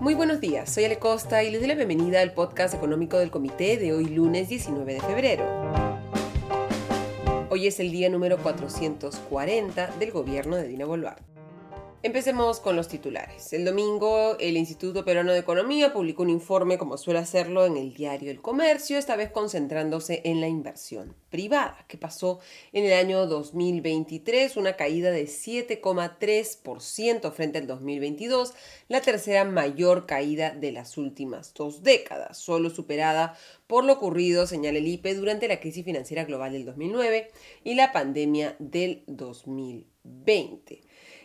Muy buenos días, soy Ale Costa y les doy la bienvenida al podcast económico del comité de hoy lunes 19 de febrero. Hoy es el día número 440 del gobierno de Dina Boluarte. Empecemos con los titulares. El domingo, el Instituto Peruano de Economía publicó un informe, como suele hacerlo en el diario El Comercio, esta vez concentrándose en la inversión privada, que pasó en el año 2023 una caída de 7,3% frente al 2022, la tercera mayor caída de las últimas dos décadas, solo superada por lo ocurrido, señala el IPE, durante la crisis financiera global del 2009 y la pandemia del 2020.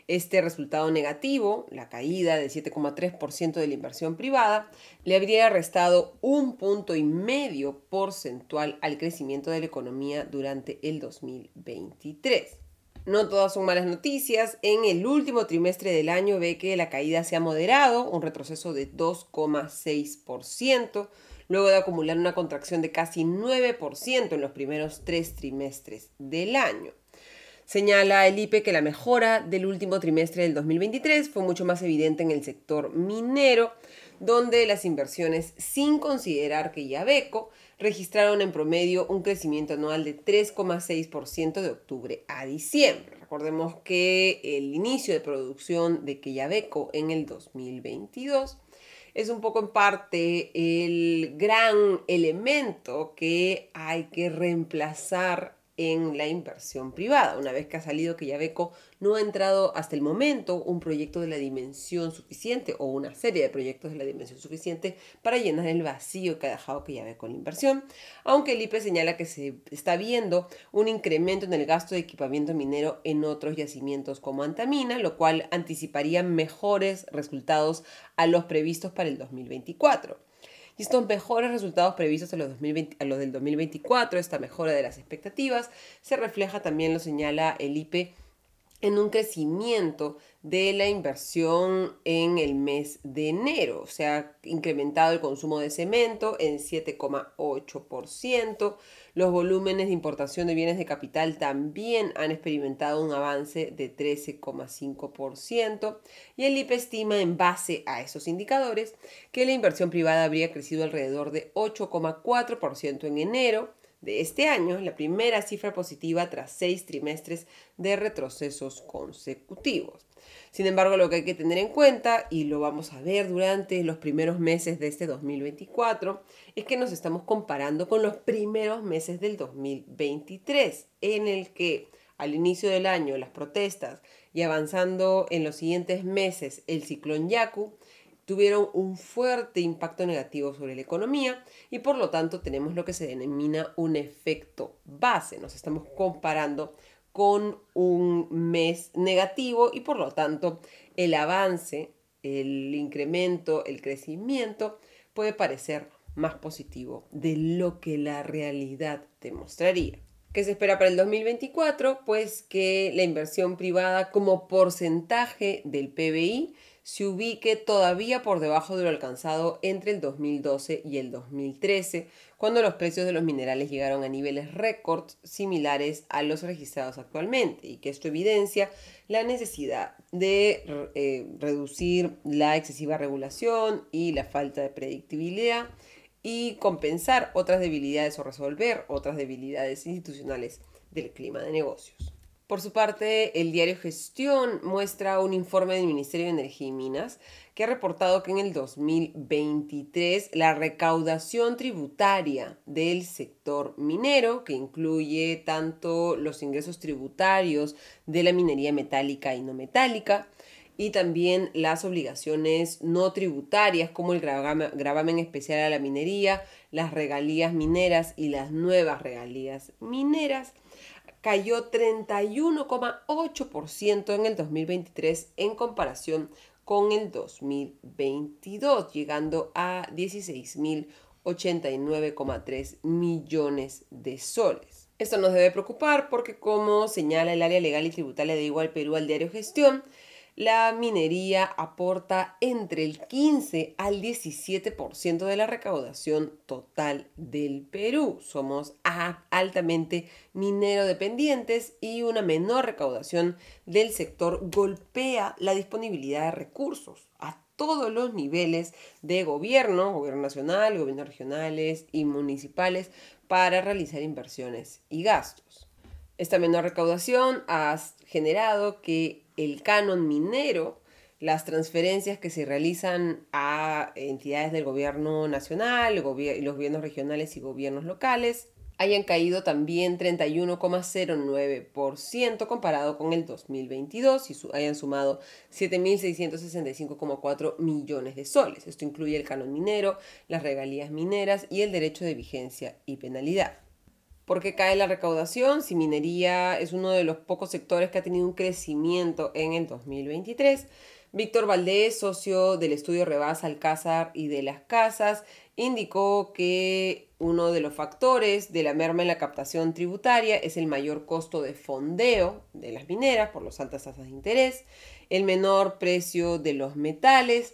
Este resultado negativo, la caída de 7,3% de la inversión privada, le habría restado un punto y medio porcentual al crecimiento de la economía durante el 2023. No todas son malas noticias. En el último trimestre del año ve que la caída se ha moderado, un retroceso de 2,6%, luego de acumular una contracción de casi 9% en los primeros tres trimestres del año. Señala el IPE que la mejora del último trimestre del 2023 fue mucho más evidente en el sector minero, donde las inversiones, sin considerar que Yabeco, registraron en promedio un crecimiento anual de 3,6% de octubre a diciembre. Recordemos que el inicio de producción de Quellaveco en el 2022 es un poco en parte el gran elemento que hay que reemplazar en la inversión privada. Una vez que ha salido que Yabeco no ha entrado hasta el momento un proyecto de la dimensión suficiente o una serie de proyectos de la dimensión suficiente para llenar el vacío que ha dejado que Yabeco la inversión, aunque el IPE señala que se está viendo un incremento en el gasto de equipamiento minero en otros yacimientos como Antamina, lo cual anticiparía mejores resultados a los previstos para el 2024. Y estos mejores resultados previstos a los, 2020, a los del 2024, esta mejora de las expectativas, se refleja también, lo señala el IPE, en un crecimiento de la inversión en el mes de enero. Se ha incrementado el consumo de cemento en 7,8%. Los volúmenes de importación de bienes de capital también han experimentado un avance de 13,5%. Y el IPE estima en base a esos indicadores que la inversión privada habría crecido alrededor de 8,4% en enero de este año, la primera cifra positiva tras seis trimestres de retrocesos consecutivos. Sin embargo, lo que hay que tener en cuenta, y lo vamos a ver durante los primeros meses de este 2024, es que nos estamos comparando con los primeros meses del 2023, en el que al inicio del año las protestas y avanzando en los siguientes meses el ciclón Yaku, tuvieron un fuerte impacto negativo sobre la economía y por lo tanto tenemos lo que se denomina un efecto base. Nos estamos comparando con un mes negativo y por lo tanto el avance, el incremento, el crecimiento puede parecer más positivo de lo que la realidad demostraría. ¿Qué se espera para el 2024? Pues que la inversión privada como porcentaje del PBI se ubique todavía por debajo de lo alcanzado entre el 2012 y el 2013, cuando los precios de los minerales llegaron a niveles récord similares a los registrados actualmente, y que esto evidencia la necesidad de eh, reducir la excesiva regulación y la falta de predictibilidad y compensar otras debilidades o resolver otras debilidades institucionales del clima de negocios. Por su parte, el diario Gestión muestra un informe del Ministerio de Energía y Minas que ha reportado que en el 2023 la recaudación tributaria del sector minero, que incluye tanto los ingresos tributarios de la minería metálica y no metálica, y también las obligaciones no tributarias como el gravamen especial a la minería, las regalías mineras y las nuevas regalías mineras, cayó 31,8% en el 2023 en comparación con el 2022, llegando a 16.089,3 millones de soles. Esto nos debe preocupar porque, como señala el área legal y tributaria de Igual Perú al diario Gestión, la minería aporta entre el 15 al 17% de la recaudación total del Perú. Somos altamente minero dependientes y una menor recaudación del sector golpea la disponibilidad de recursos a todos los niveles de gobierno, gobierno nacional, gobiernos regionales y municipales, para realizar inversiones y gastos. Esta menor recaudación ha generado que el canon minero, las transferencias que se realizan a entidades del gobierno nacional, los gobiernos regionales y gobiernos locales, hayan caído también 31,09% comparado con el 2022 y hayan sumado 7.665,4 millones de soles. Esto incluye el canon minero, las regalías mineras y el derecho de vigencia y penalidad. ¿Por qué cae la recaudación? Si minería es uno de los pocos sectores que ha tenido un crecimiento en el 2023. Víctor Valdés, socio del estudio Rebas Alcázar y de las Casas, indicó que uno de los factores de la merma en la captación tributaria es el mayor costo de fondeo de las mineras por las altas tasas de interés, el menor precio de los metales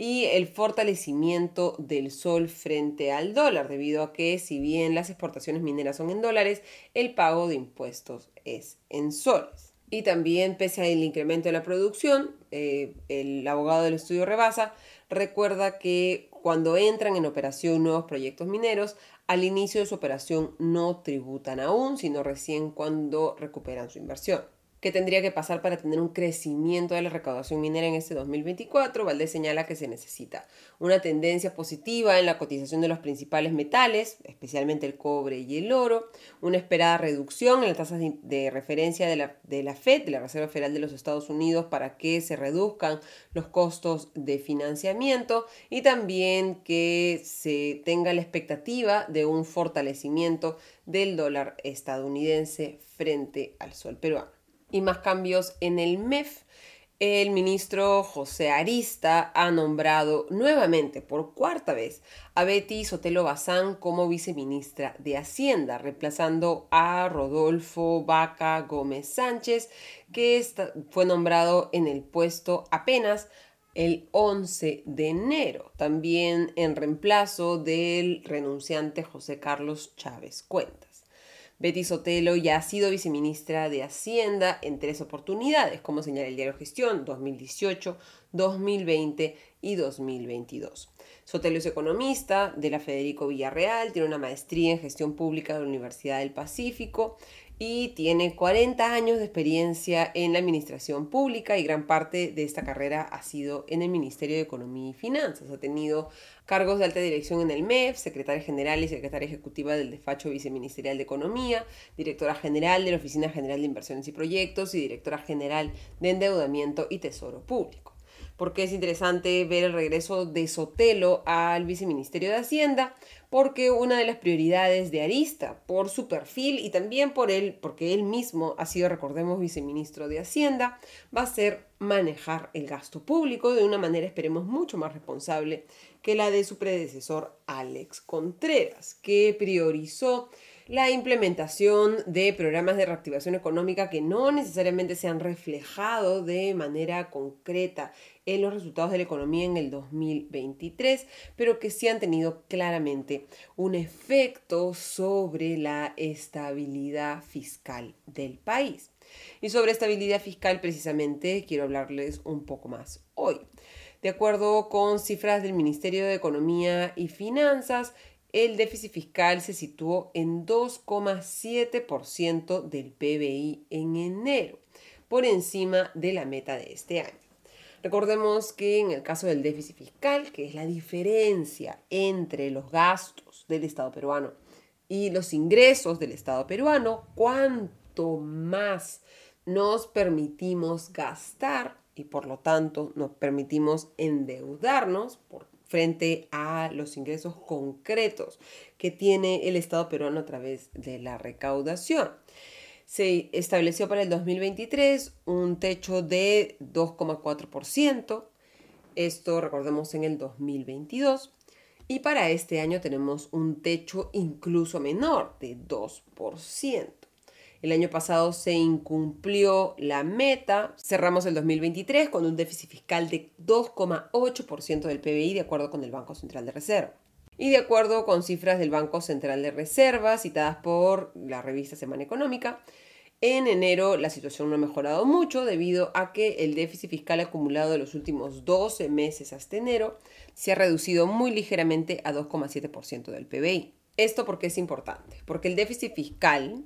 y el fortalecimiento del sol frente al dólar, debido a que si bien las exportaciones mineras son en dólares, el pago de impuestos es en soles. Y también, pese al incremento de la producción, eh, el abogado del estudio Rebasa recuerda que cuando entran en operación nuevos proyectos mineros, al inicio de su operación no tributan aún, sino recién cuando recuperan su inversión. ¿Qué tendría que pasar para tener un crecimiento de la recaudación minera en este 2024? Valdés señala que se necesita una tendencia positiva en la cotización de los principales metales, especialmente el cobre y el oro, una esperada reducción en las tasas de, referencia de la, de la FED, de la Reserva Federal de los Estados Unidos, para que se reduzcan los costos de financiamiento y también que se tenga la expectativa de un fortalecimiento del dólar estadounidense frente al sol peruano y más cambios en el MEF. El ministro José Arista ha nombrado nuevamente por cuarta vez a Betty Sotelo Bazán como viceministra de Hacienda, reemplazando a Rodolfo Vaca Gómez Sánchez, que fue nombrado en el puesto apenas el 11 de enero, también en reemplazo del renunciante José Carlos Chávez Cuenta. Betty Sotelo ya ha sido viceministra de Hacienda en tres oportunidades, como señala el diario Gestión 2018, 2020 y 2022. Sotelo es economista de la Federico Villarreal, tiene una maestría en gestión pública de la Universidad del Pacífico y tiene 40 años de experiencia en la administración pública y gran parte de esta carrera ha sido en el Ministerio de Economía y Finanzas. Ha tenido cargos de alta dirección en el MEF, secretaria general y secretaria ejecutiva del despacho viceministerial de Economía, directora general de la Oficina General de Inversiones y Proyectos y directora general de Endeudamiento y Tesoro Público porque es interesante ver el regreso de Sotelo al viceministerio de Hacienda, porque una de las prioridades de Arista, por su perfil y también por él, porque él mismo ha sido, recordemos, viceministro de Hacienda, va a ser manejar el gasto público de una manera, esperemos, mucho más responsable que la de su predecesor Alex Contreras, que priorizó la implementación de programas de reactivación económica que no necesariamente se han reflejado de manera concreta en los resultados de la economía en el 2023, pero que sí han tenido claramente un efecto sobre la estabilidad fiscal del país. Y sobre estabilidad fiscal precisamente quiero hablarles un poco más hoy. De acuerdo con cifras del Ministerio de Economía y Finanzas, el déficit fiscal se situó en 2,7% del PBI en enero, por encima de la meta de este año. Recordemos que en el caso del déficit fiscal, que es la diferencia entre los gastos del Estado peruano y los ingresos del Estado peruano, cuanto más nos permitimos gastar y por lo tanto nos permitimos endeudarnos por frente a los ingresos concretos que tiene el Estado peruano a través de la recaudación. Se estableció para el 2023 un techo de 2,4%, esto recordemos en el 2022, y para este año tenemos un techo incluso menor de 2%. El año pasado se incumplió la meta. Cerramos el 2023 con un déficit fiscal de 2,8% del PBI de acuerdo con el Banco Central de Reserva. Y de acuerdo con cifras del Banco Central de Reserva citadas por la revista Semana Económica, En enero la situación no ha mejorado mucho debido a que el déficit fiscal acumulado de los últimos 12 meses hasta enero se ha reducido muy ligeramente a 2,7% del PBI. Esto porque es importante, porque el déficit fiscal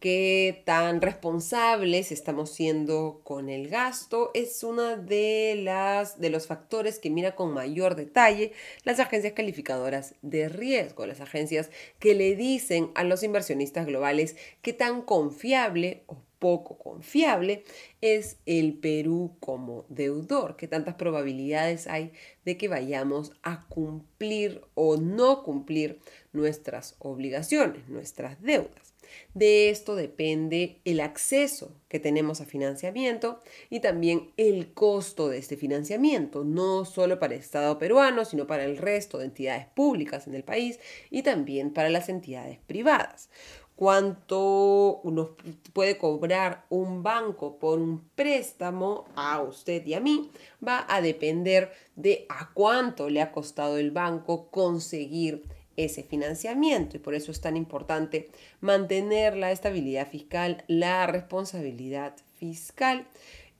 qué tan responsables estamos siendo con el gasto es uno de, las, de los factores que mira con mayor detalle las agencias calificadoras de riesgo, las agencias que le dicen a los inversionistas globales qué tan confiable o poco confiable es el Perú como deudor, qué tantas probabilidades hay de que vayamos a cumplir o no cumplir nuestras obligaciones, nuestras deudas. De esto depende el acceso que tenemos a financiamiento y también el costo de este financiamiento, no solo para el Estado peruano, sino para el resto de entidades públicas en el país y también para las entidades privadas. Cuánto uno puede cobrar un banco por un préstamo a usted y a mí va a depender de a cuánto le ha costado el banco conseguir ese financiamiento y por eso es tan importante mantener la estabilidad fiscal, la responsabilidad fiscal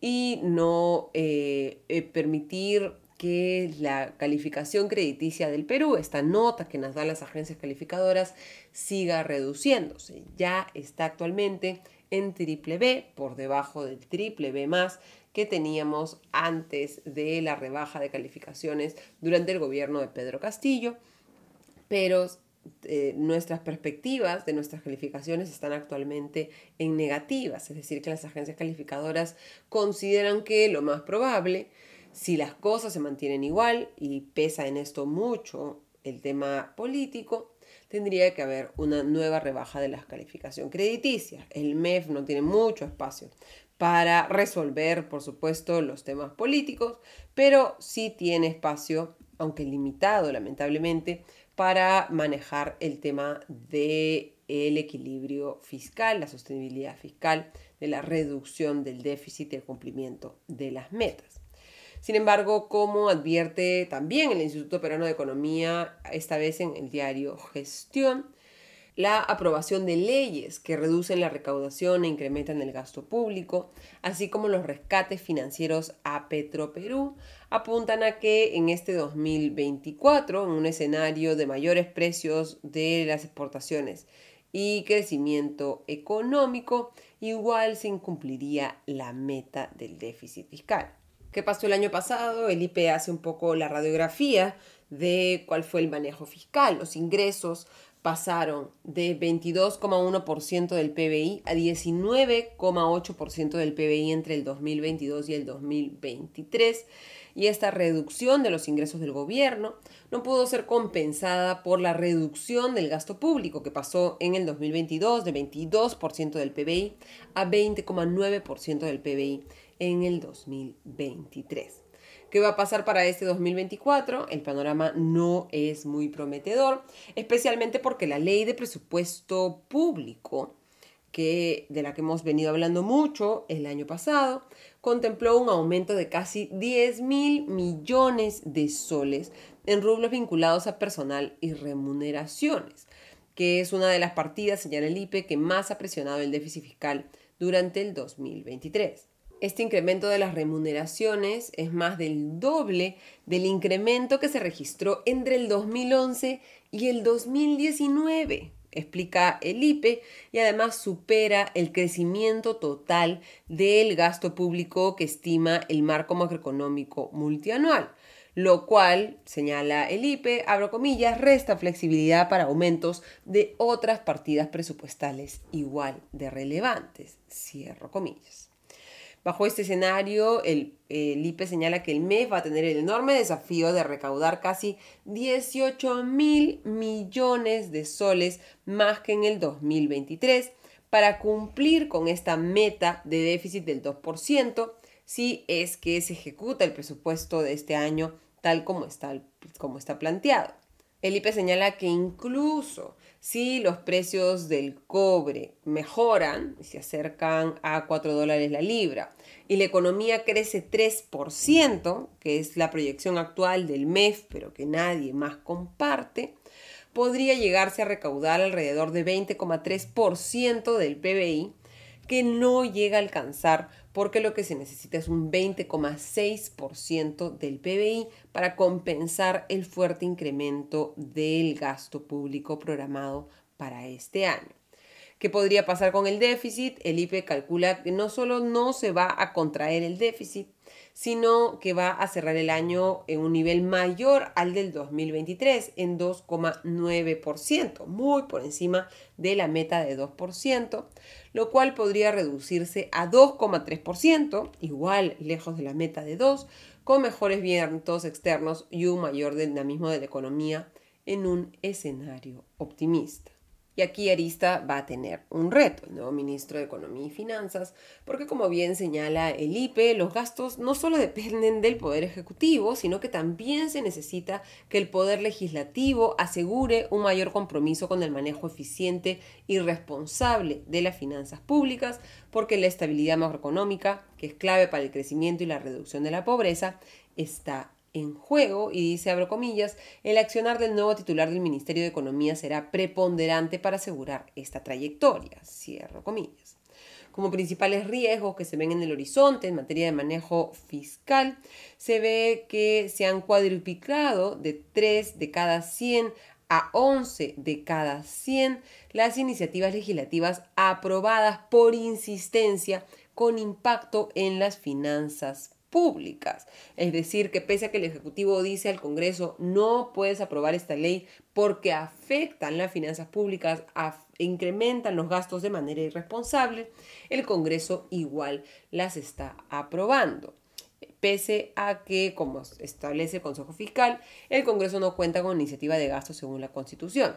y no eh, eh, permitir que la calificación crediticia del Perú, esta nota que nos dan las agencias calificadoras, siga reduciéndose. Ya está actualmente en triple B, por debajo del triple B más que teníamos antes de la rebaja de calificaciones durante el gobierno de Pedro Castillo pero eh, nuestras perspectivas de nuestras calificaciones están actualmente en negativas, es decir, que las agencias calificadoras consideran que lo más probable, si las cosas se mantienen igual, y pesa en esto mucho el tema político, tendría que haber una nueva rebaja de la calificación crediticia. El MEF no tiene mucho espacio para resolver, por supuesto, los temas políticos, pero sí tiene espacio, aunque limitado lamentablemente, para manejar el tema del el equilibrio fiscal, la sostenibilidad fiscal, de la reducción del déficit y el cumplimiento de las metas. Sin embargo, como advierte también el Instituto Peruano de Economía, esta vez en el diario Gestión, la aprobación de leyes que reducen la recaudación e incrementan el gasto público, así como los rescates financieros a Petroperú, apuntan a que en este 2024, en un escenario de mayores precios de las exportaciones y crecimiento económico, igual se incumpliría la meta del déficit fiscal. ¿Qué pasó el año pasado? El IPE hace un poco la radiografía de cuál fue el manejo fiscal, los ingresos pasaron de 22,1% del PBI a 19,8% del PBI entre el 2022 y el 2023 y esta reducción de los ingresos del gobierno no pudo ser compensada por la reducción del gasto público que pasó en el 2022 de 22% del PBI a 20,9% del PBI en el 2023. ¿Qué va a pasar para este 2024? El panorama no es muy prometedor, especialmente porque la ley de presupuesto público, que, de la que hemos venido hablando mucho el año pasado, contempló un aumento de casi 10 mil millones de soles en rublos vinculados a personal y remuneraciones, que es una de las partidas, señala el IPE, que más ha presionado el déficit fiscal durante el 2023. Este incremento de las remuneraciones es más del doble del incremento que se registró entre el 2011 y el 2019, explica el IPE, y además supera el crecimiento total del gasto público que estima el marco macroeconómico multianual, lo cual, señala el IPE, abro comillas, resta flexibilidad para aumentos de otras partidas presupuestales igual de relevantes, cierro comillas. Bajo este escenario, el, IPE señala que el MEF va a tener el enorme desafío de recaudar casi 18 mil millones de soles más que en el 2023 para cumplir con esta meta de déficit del 2% si es que se ejecuta el presupuesto de este año tal como está, como está planteado. El IPE señala que incluso si los precios del cobre mejoran y se acercan a 4 dólares la libra y la economía crece 3%, que es la proyección actual del MEF, pero que nadie más comparte, podría llegarse a recaudar alrededor de 20,3% del PBI, que no llega a alcanzar porque lo que se necesita es un 20,6% del PBI para compensar el fuerte incremento del gasto público programado para este año. ¿Qué podría pasar con el déficit? El IPE calcula que no solo no se va a contraer el déficit, sino que va a cerrar el año en un nivel mayor al del 2023, en 2,9%, muy por encima de la meta de 2%, lo cual podría reducirse a 2,3%, igual lejos de la meta de 2%, con mejores vientos externos y un mayor dinamismo de la economía en un escenario optimista. Y aquí Arista va a tener un reto, el nuevo ministro de Economía y Finanzas, porque como bien señala el IPE, los gastos no solo dependen del Poder Ejecutivo, sino que también se necesita que el Poder Legislativo asegure un mayor compromiso con el manejo eficiente y responsable de las finanzas públicas, porque la estabilidad macroeconómica, que es clave para el crecimiento y la reducción de la pobreza, está en juego y dice, abro comillas, el accionar del nuevo titular del Ministerio de Economía será preponderante para asegurar esta trayectoria, cierro comillas. Como principales riesgos que se ven en el horizonte en materia de manejo fiscal, se ve que se han cuadruplicado de 3 de cada 100 a 11 de cada 100 las iniciativas legislativas aprobadas por insistencia con impacto en las finanzas públicas. Es decir, que pese a que el Ejecutivo dice al Congreso no puedes aprobar esta ley porque afectan las finanzas públicas, incrementan los gastos de manera irresponsable, el Congreso igual las está aprobando. Pese a que, como establece el Consejo Fiscal, el Congreso no cuenta con iniciativa de gasto según la Constitución.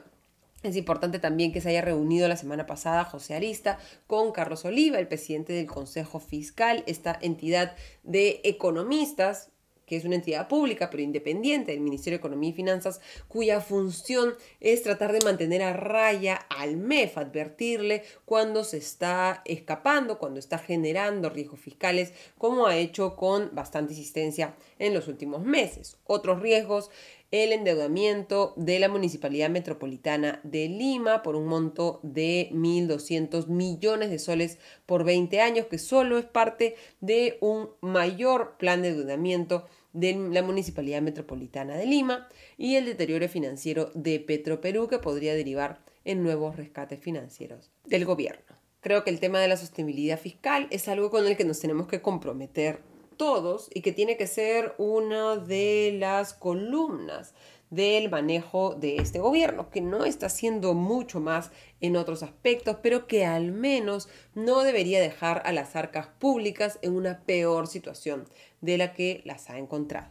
Es importante también que se haya reunido la semana pasada José Arista con Carlos Oliva, el presidente del Consejo Fiscal, esta entidad de economistas que es una entidad pública pero independiente del Ministerio de Economía y Finanzas, cuya función es tratar de mantener a raya al MEF, advertirle cuando se está escapando, cuando está generando riesgos fiscales, como ha hecho con bastante insistencia en los últimos meses. Otros riesgos el endeudamiento de la Municipalidad Metropolitana de Lima por un monto de 1.200 millones de soles por 20 años, que solo es parte de un mayor plan de endeudamiento de la Municipalidad Metropolitana de Lima y el deterioro financiero de Petroperú que podría derivar en nuevos rescates financieros del gobierno. Creo que el tema de la sostenibilidad fiscal es algo con el que nos tenemos que comprometer todos y que tiene que ser una de las columnas del manejo de este gobierno, que no está haciendo mucho más en otros aspectos, pero que al menos no debería dejar a las arcas públicas en una peor situación de la que las ha encontrado.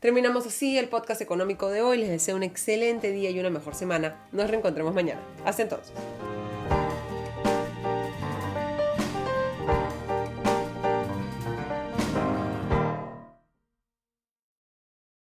Terminamos así el podcast económico de hoy. Les deseo un excelente día y una mejor semana. Nos reencontremos mañana. Hasta entonces.